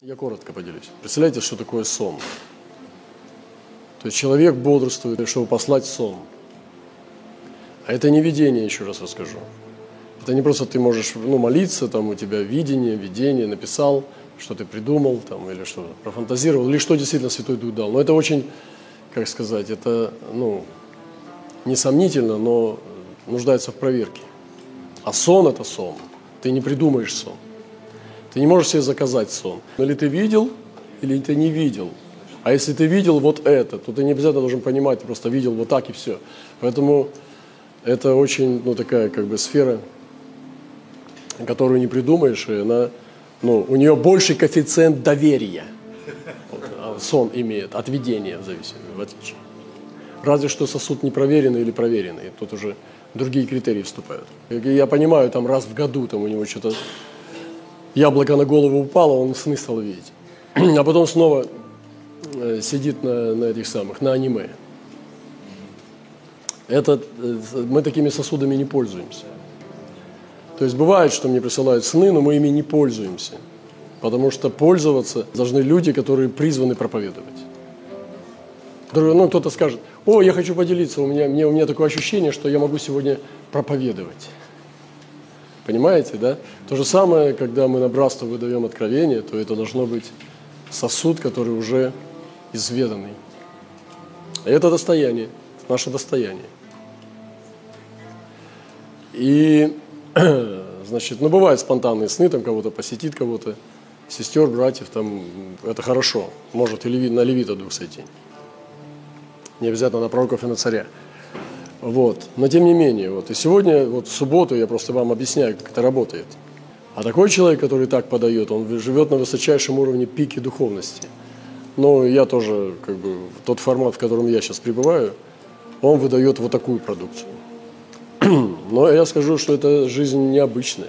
Я коротко поделюсь. Представляете, что такое сон? То есть человек бодрствует, чтобы послать сон. А это не видение, еще раз расскажу. Это не просто ты можешь ну, молиться, там у тебя видение, видение, написал, что ты придумал, там, или что профантазировал, или что действительно Святой Дух дал. Но это очень, как сказать, это, ну, несомнительно, но нуждается в проверке. А сон – это сон. Ты не придумаешь сон. Ты не можешь себе заказать сон. Или ты видел, или ты не видел. А если ты видел вот это, то ты не обязательно должен понимать, ты просто видел вот так и все. Поэтому это очень, ну, такая как бы сфера, которую не придумаешь, и она, ну, у нее больший коэффициент доверия. Вот, а сон имеет, от видения в в отличие. Разве что сосуд непроверенный или проверенный, тут уже другие критерии вступают. Я понимаю, там раз в году там у него что-то яблоко на голову упало, он сны стал видеть. А потом снова э, сидит на, на этих самых, на аниме. Это, э, мы такими сосудами не пользуемся. То есть бывает, что мне присылают сны, но мы ими не пользуемся. Потому что пользоваться должны люди, которые призваны проповедовать. Ну, кто-то скажет, о, я хочу поделиться, у меня, у меня такое ощущение, что я могу сегодня проповедовать. Понимаете, да? То же самое, когда мы на братство выдаем откровение, то это должно быть сосуд, который уже изведанный. И это достояние, наше достояние. И, значит, ну, бывают спонтанные сны, там кого-то посетит, кого-то, сестер, братьев, там, это хорошо. Может и на левита дух сойти. Не обязательно на пророков и на царя. Вот. Но тем не менее, вот. и сегодня, вот в субботу я просто вам объясняю, как это работает. А такой человек, который так подает, он живет на высочайшем уровне пики духовности. Но я тоже, как бы, тот формат, в котором я сейчас пребываю, он выдает вот такую продукцию. Но я скажу, что это жизнь необычная.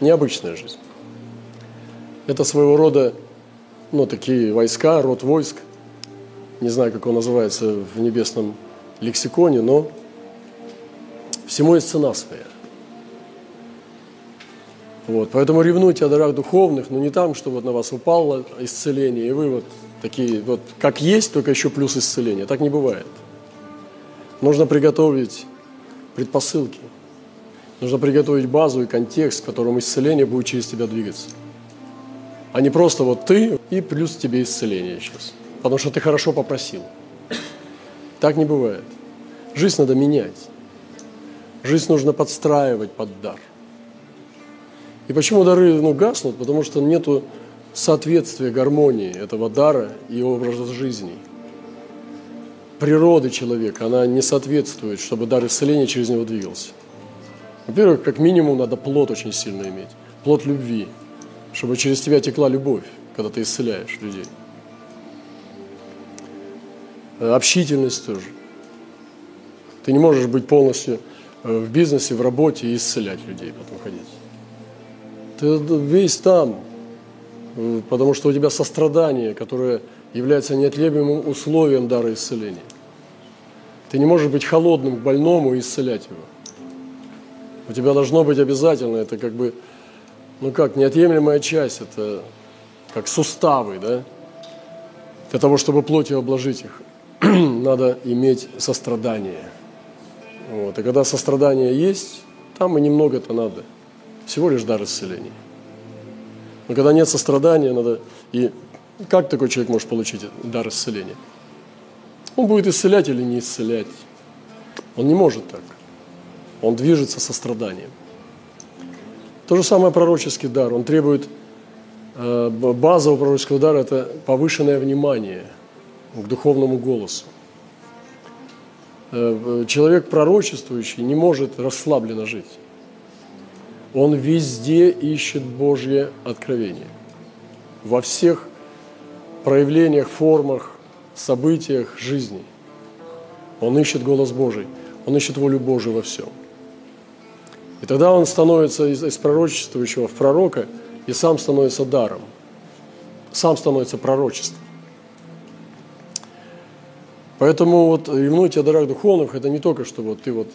Необычная жизнь. Это своего рода, ну, такие войска, род войск. Не знаю, как он называется в небесном лексиконе, но всему есть цена своя. Вот, поэтому ревнуйте о дарах духовных, но не там, что вот на вас упало исцеление, и вы вот такие, вот как есть, только еще плюс исцеление. Так не бывает. Нужно приготовить предпосылки. Нужно приготовить базу и контекст, в котором исцеление будет через тебя двигаться. А не просто вот ты и плюс тебе исцеление сейчас. Потому что ты хорошо попросил. Так не бывает. Жизнь надо менять. Жизнь нужно подстраивать под дар. И почему дары ну, гаснут? Потому что нет соответствия гармонии этого дара и образа жизни. Природы человека, она не соответствует, чтобы дар исцеления через него двигался. Во-первых, как минимум, надо плод очень сильно иметь. Плод любви, чтобы через тебя текла любовь, когда ты исцеляешь людей. Э, общительность тоже. Ты не можешь быть полностью э, в бизнесе, в работе и исцелять людей, потом ходить. Ты весь там, э, потому что у тебя сострадание, которое является неотъемлемым условием дара исцеления. Ты не можешь быть холодным к больному и исцелять его. У тебя должно быть обязательно, это как бы, ну как, неотъемлемая часть, это как суставы, да, для того, чтобы плотью обложить их. надо иметь сострадание. Вот. И когда сострадание есть, там и немного-то надо. Всего лишь дар исцеления. Но когда нет сострадания, надо... И как такой человек может получить дар исцеления? Он будет исцелять или не исцелять. Он не может так. Он движется состраданием. То же самое пророческий дар. Он требует э, базового пророческого дара – это повышенное внимание – к духовному голосу. Э, человек пророчествующий не может расслабленно жить. Он везде ищет Божье откровение. Во всех проявлениях, формах, событиях жизни. Он ищет голос Божий. Он ищет волю Божию во всем. И тогда он становится из, из пророчествующего в пророка и сам становится даром. Сам становится пророчеством. Поэтому вот ревнуйте о дарах духовных, это не только, что вот ты вот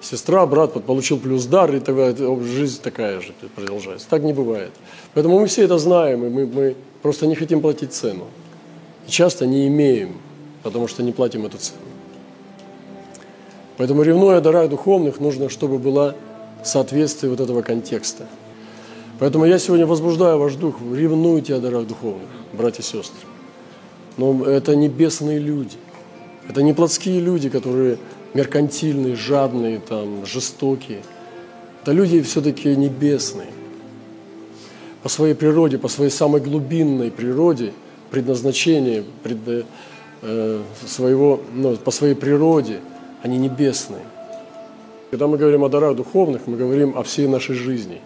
сестра, брат получил плюс дар, и тогда жизнь такая же продолжается. Так не бывает. Поэтому мы все это знаем, и мы, мы просто не хотим платить цену. И часто не имеем, потому что не платим эту цену. Поэтому ревнуя о дарах духовных, нужно, чтобы было соответствие вот этого контекста. Поэтому я сегодня возбуждаю ваш дух, ревнуйте о дарах духовных, братья и сестры. Но это небесные люди. Это не плотские люди, которые меркантильные, жадные, там, жестокие. Это люди все-таки небесные. По своей природе, по своей самой глубинной природе, предназначению пред, э, своего, ну, по своей природе, они небесные. Когда мы говорим о дарах духовных, мы говорим о всей нашей жизни.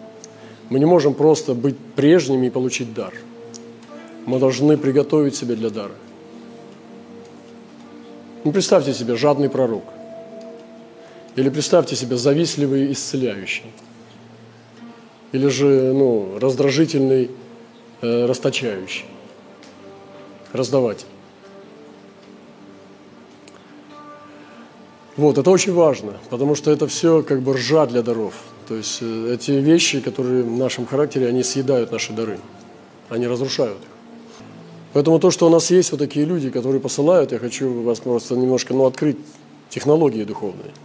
Мы не можем просто быть прежними и получить дар. Мы должны приготовить себя для дара. Ну, представьте себе жадный пророк – или представьте себе завистливый исцеляющий. Или же ну, раздражительный э, расточающий. Раздаватель. Вот, это очень важно, потому что это все как бы ржа для даров. То есть э, эти вещи, которые в нашем характере, они съедают наши дары. Они разрушают. Поэтому то, что у нас есть вот такие люди, которые посылают, я хочу вас просто немножко ну, открыть технологии духовные –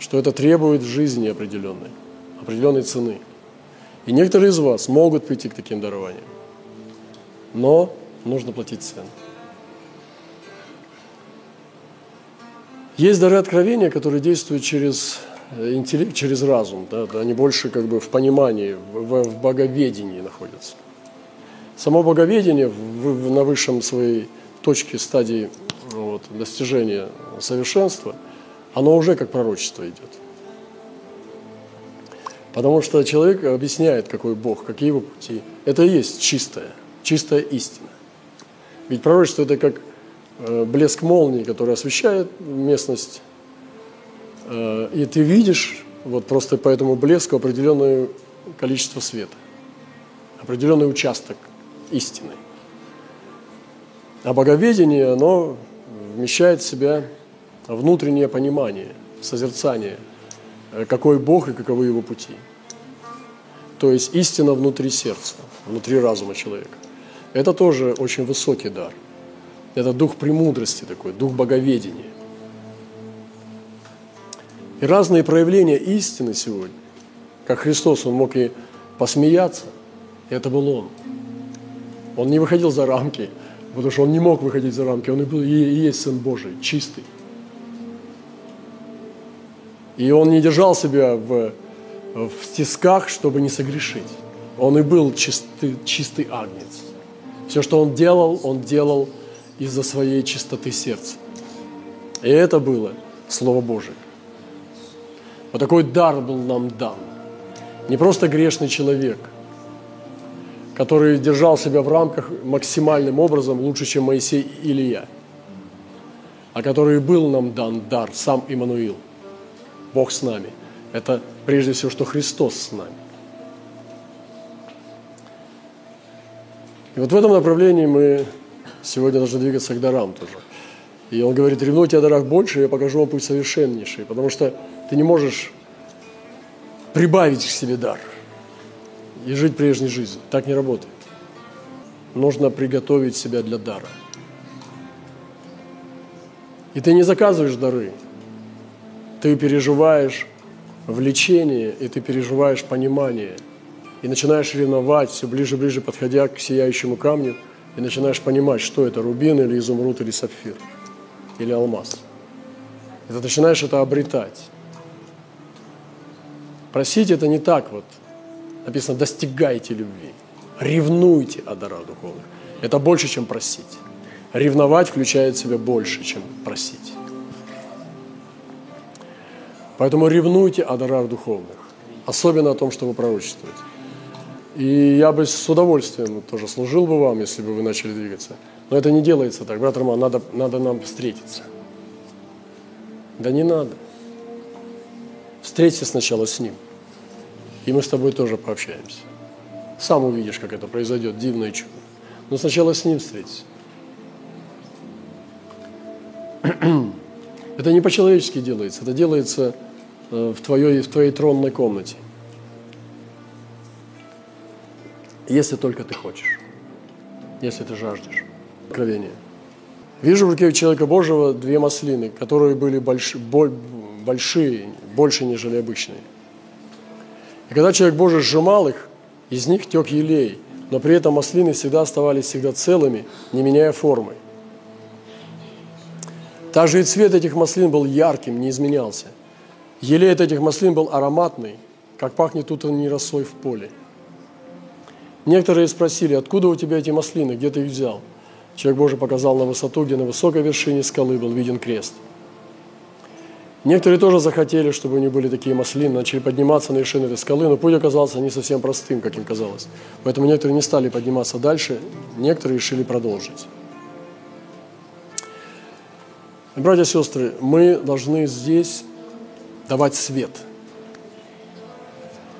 что это требует жизни определенной, определенной цены. И некоторые из вас могут прийти к таким дарованиям, но нужно платить цену. Есть дары откровения, которые действуют через э, интеллект, через разум. Да, они больше как бы в понимании, в, в боговедении находятся. Само боговедение в, на высшем своей точке стадии вот, достижения совершенства – оно уже как пророчество идет. Потому что человек объясняет, какой Бог, какие его пути. Это и есть чистая, чистая истина. Ведь пророчество – это как э, блеск молнии, который освещает местность, э, и ты видишь вот просто по этому блеску определенное количество света, определенный участок истины. А боговедение, оно вмещает в себя внутреннее понимание, созерцание, э, какой Бог и каковы его пути. То есть истина внутри сердца, внутри разума человека. Это тоже очень высокий дар. Это дух премудрости такой, дух боговедения. И разные проявления истины сегодня, как Христос, Он мог и посмеяться, и это был Он. Он не выходил за рамки, потому что Он не мог выходить за рамки, Он и, был, и есть Сын Божий, чистый. И он не держал себя в, в тисках, чтобы не согрешить. Он и был чистый, чистый агнец. Все, что он делал, он делал из-за своей чистоты сердца. И это было Слово Божие. Вот такой дар был нам дан. Не просто грешный человек, который держал себя в рамках максимальным образом лучше, чем Моисей или я, а который был нам дан дар, сам Иммануил – Бог с нами. Это прежде всего, что Христос с нами. И вот в этом направлении мы сегодня должны двигаться к дарам тоже. И он говорит, ревнуйте о дарах больше, я покажу вам путь совершеннейший. Потому что ты не можешь прибавить к себе дар и жить прежней жизнью. Так не работает. Нужно приготовить себя для дара. И ты не заказываешь дары, ты переживаешь влечение, и ты переживаешь понимание. И начинаешь ревновать, все ближе и ближе подходя к сияющему камню, и начинаешь понимать, что это, рубин или изумруд или сапфир, или алмаз. И ты начинаешь это обретать. Просить это не так вот. Написано, достигайте любви, ревнуйте о дарах духовных. Это больше, чем просить. Ревновать включает в себя больше, чем просить. Поэтому ревнуйте о дарах духовных, особенно о том, что вы пророчествуете. И я бы с удовольствием тоже служил бы вам, если бы вы начали двигаться. Но это не делается так. Брат Роман, надо, надо нам встретиться. Да не надо. Встреться сначала с ним. И мы с тобой тоже пообщаемся. Сам увидишь, как это произойдет, дивное чудо. Но сначала с ним встретиться. Это не по-человечески делается, это делается э, в твоей, в твоей тронной комнате. Если только ты хочешь, если ты жаждешь. Откровение. Вижу в руке человека Божьего две маслины, которые были больш, боль, большие, больше, нежели обычные. И когда человек Божий сжимал их, из них тек елей, но при этом маслины всегда оставались всегда целыми, не меняя формы. Также и цвет этих маслин был ярким, не изменялся. Елей от этих маслин был ароматный, как пахнет утренней росой в поле. Некоторые спросили, откуда у тебя эти маслины, где ты их взял? Человек Божий показал на высоту, где на высокой вершине скалы был виден крест. Некоторые тоже захотели, чтобы у них были такие маслины, начали подниматься на вершину этой скалы, но путь оказался не совсем простым, как им казалось. Поэтому некоторые не стали подниматься дальше, некоторые решили продолжить. Братья и сестры, мы должны здесь давать свет.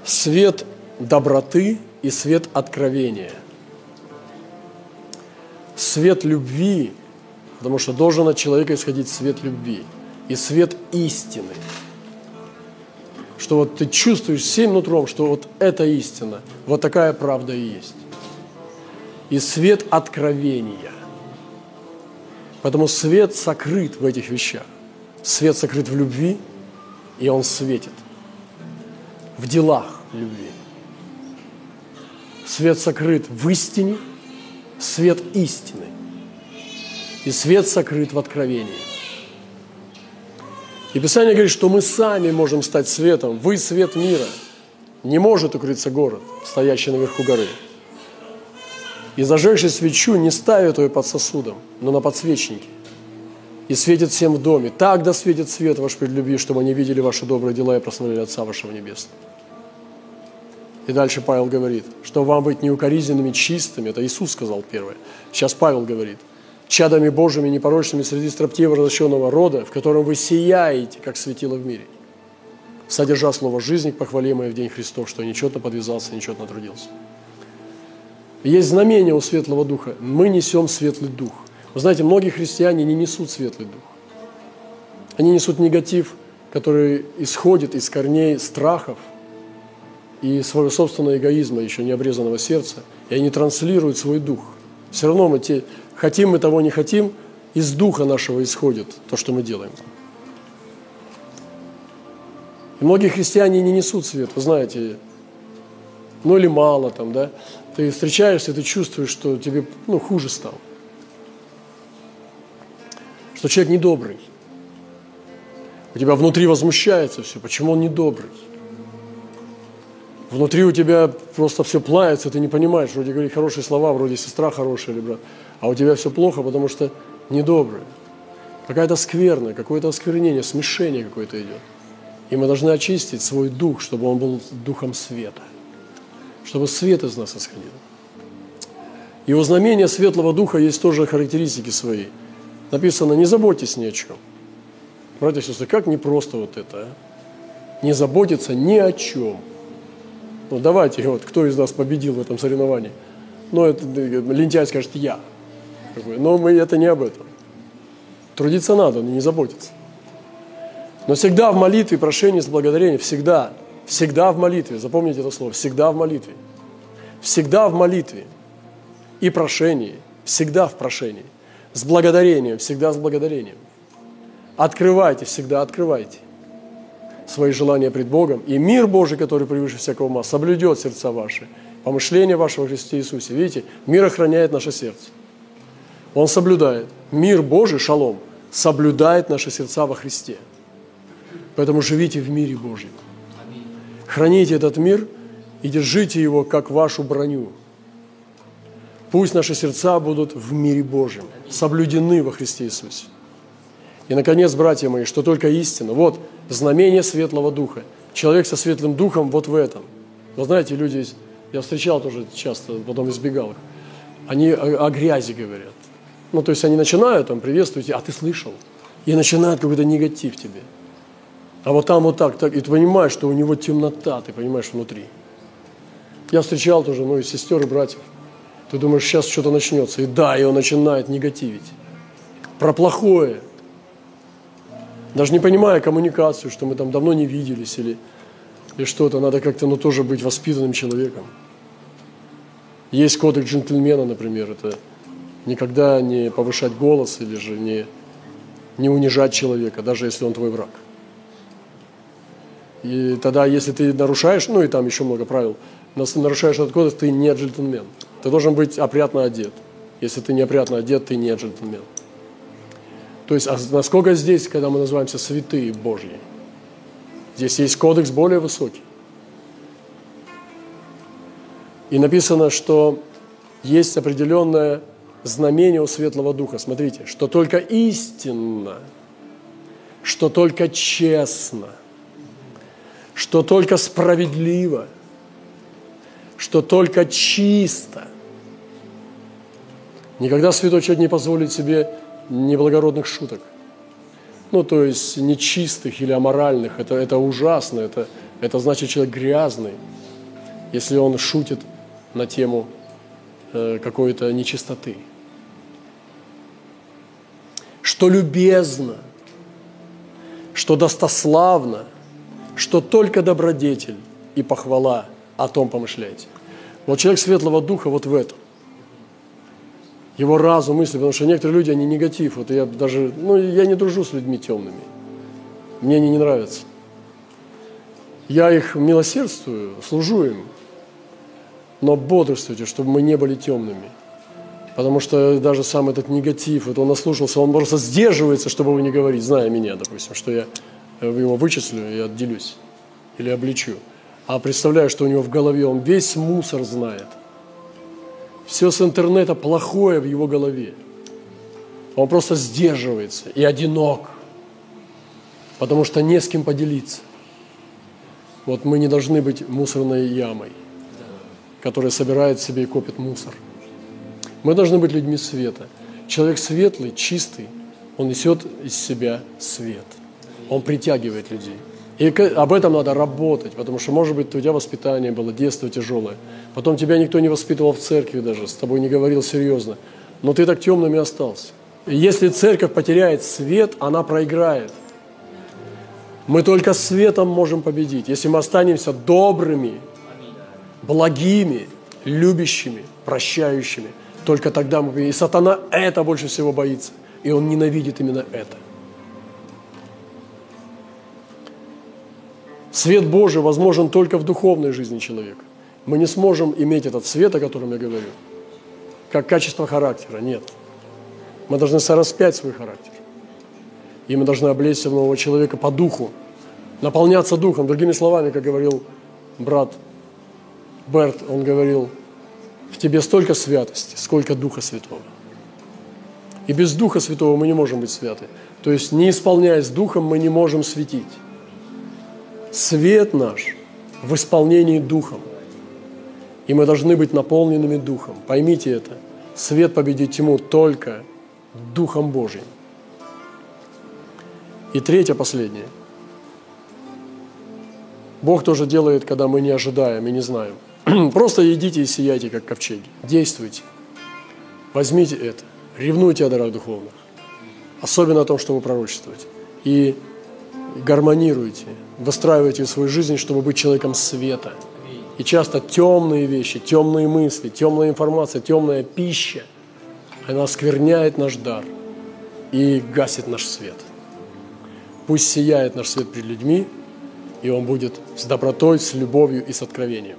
Свет доброты и свет откровения. Свет любви, потому что должен от человека исходить свет любви и свет истины. Что вот ты чувствуешь всем нутром, что вот это истина, вот такая правда и есть. И свет откровения. Поэтому свет сокрыт в этих вещах. Свет сокрыт в любви, и он светит. В делах любви. Свет сокрыт в истине, свет истины. И свет сокрыт в откровении. И Писание говорит, что мы сами можем стать светом. Вы свет мира. Не может укрыться город, стоящий наверху горы. И зажегший свечу не ставит ее под сосудом, но на подсвечнике. И светит всем в доме. Так да светит свет ваш пред чтобы они видели ваши добрые дела и прославляли Отца вашего Небесного. И дальше Павел говорит, что вам быть неукоризненными, чистыми, это Иисус сказал первое. Сейчас Павел говорит, чадами Божьими, непорочными среди строптивого возвращенного рода, в котором вы сияете, как светило в мире, содержа слово жизни, похвалимое в день Христов, что нечетно подвязался, нечетно трудился. Есть знамение у Светлого Духа. Мы несем Светлый Дух. Вы знаете, многие христиане не несут Светлый Дух. Они несут негатив, который исходит из корней страхов и своего собственного эгоизма, еще не обрезанного сердца, и они транслируют свой дух. Все равно мы те, хотим мы того, не хотим, из духа нашего исходит то, что мы делаем. И многие христиане не несут свет, вы знаете, ну или мало там, да, ты встречаешься, ты чувствуешь, что тебе ну, хуже стало. Что человек недобрый. У тебя внутри возмущается все. Почему он недобрый? Внутри у тебя просто все плавится, ты не понимаешь, вроде говорит хорошие слова, вроде сестра хорошая или брат, а у тебя все плохо, потому что недобрый. Какая-то скверная, какое-то осквернение, смешение какое-то идет. И мы должны очистить свой дух, чтобы он был духом света чтобы свет из нас исходил. И у знамения Светлого Духа есть тоже характеристики свои. Написано, не заботьтесь ни о чем. Братья и сестры, как непросто вот это, а? Не заботиться ни о чем. Ну давайте, вот, кто из нас победил в этом соревновании? Ну, это лентяй скажет, я. Но мы это не об этом. Трудиться надо, но не заботиться. Но всегда в молитве, прошении, с благодарением, всегда Всегда в молитве, запомните это слово, всегда в молитве. Всегда в молитве и прошении, всегда в прошении. С благодарением, всегда с благодарением. Открывайте, всегда открывайте свои желания пред Богом, и мир Божий, который превыше всякого ума, соблюдет сердца ваши, помышления вашего Христе Иисусе. Видите, мир охраняет наше сердце. Он соблюдает. Мир Божий, шалом, соблюдает наши сердца во Христе. Поэтому живите в мире Божьем. Храните этот мир и держите его как вашу броню. Пусть наши сердца будут в мире Божьем, соблюдены во Христе Иисусе. И, наконец, братья мои, что только истина. Вот знамение Светлого Духа. Человек со Светлым Духом вот в этом. Вы знаете, люди, я встречал тоже часто, потом избегал их, они о, о грязи говорят. Ну, то есть они начинают там приветствовать, а ты слышал? И начинают какой-то негатив тебе. А вот там вот так, так, и ты понимаешь, что у него темнота, ты понимаешь, внутри. Я встречал тоже, ну, и сестер, и братьев. Ты думаешь, сейчас что-то начнется. И да, и он начинает негативить. Про плохое. Даже не понимая коммуникацию, что мы там давно не виделись или, или что-то, надо как-то ну, тоже быть воспитанным человеком. Есть кодекс джентльмена, например, это никогда не повышать голос или же не, не унижать человека, даже если он твой враг. И тогда, если ты нарушаешь, ну и там еще много правил, нарушаешь этот кодекс, ты не джентльмен. Ты должен быть опрятно одет. Если ты не опрятно одет, ты не джентльмен. То есть, а насколько здесь, когда мы называемся святые Божьи, здесь есть кодекс более высокий. И написано, что есть определенное знамение у Светлого Духа. Смотрите, что только истинно, что только честно, что только справедливо, что только чисто. Никогда Святой Человек не позволит себе неблагородных шуток. Ну, то есть нечистых или аморальных. Это, это ужасно. Это, это значит человек грязный, если он шутит на тему э, какой-то нечистоты. Что любезно, что достославно, что только добродетель и похвала о том помышляете. Вот человек светлого духа вот в этом его разум, мысли, потому что некоторые люди, они негатив. Вот я даже, ну, я не дружу с людьми темными. Мне они не нравятся. Я их милосердствую, служу им, но бодрствуйте, чтобы мы не были темными. Потому что даже сам этот негатив, вот он наслушался, он просто сдерживается, чтобы его не говорить, зная меня, допустим, что я его вычислю и отделюсь или обличу. А представляю, что у него в голове, он весь мусор знает – все с интернета плохое в его голове. Он просто сдерживается и одинок, потому что не с кем поделиться. Вот мы не должны быть мусорной ямой, которая собирает себе и копит мусор. Мы должны быть людьми света. Человек светлый, чистый, он несет из себя свет. Он притягивает людей. И об этом надо работать, потому что, может быть, у тебя воспитание было, детство тяжелое. Потом тебя никто не воспитывал в церкви даже, с тобой не говорил серьезно. Но ты так темным и остался. И если церковь потеряет свет, она проиграет. Мы только светом можем победить. Если мы останемся добрыми, благими, любящими, прощающими, только тогда мы. И сатана это больше всего боится. И он ненавидит именно это. Свет Божий возможен только в духовной жизни человека. Мы не сможем иметь этот свет, о котором я говорю, как качество характера. Нет. Мы должны сораспять свой характер. И мы должны облечься в нового человека по духу, наполняться духом. Другими словами, как говорил брат Берт, он говорил, в тебе столько святости, сколько Духа Святого. И без Духа Святого мы не можем быть святы. То есть, не исполняясь Духом, мы не можем светить свет наш в исполнении Духом. И мы должны быть наполненными Духом. Поймите это. Свет победит тьму только Духом Божьим. И третье, последнее. Бог тоже делает, когда мы не ожидаем и не знаем. Просто идите и сияйте, как ковчеги. Действуйте. Возьмите это. Ревнуйте о дарах духовных. Особенно о том, что вы пророчествуете. И гармонируйте, выстраивайте свою жизнь, чтобы быть человеком света. И часто темные вещи, темные мысли, темная информация, темная пища, она оскверняет наш дар и гасит наш свет. Пусть сияет наш свет перед людьми, и он будет с добротой, с любовью и с откровением.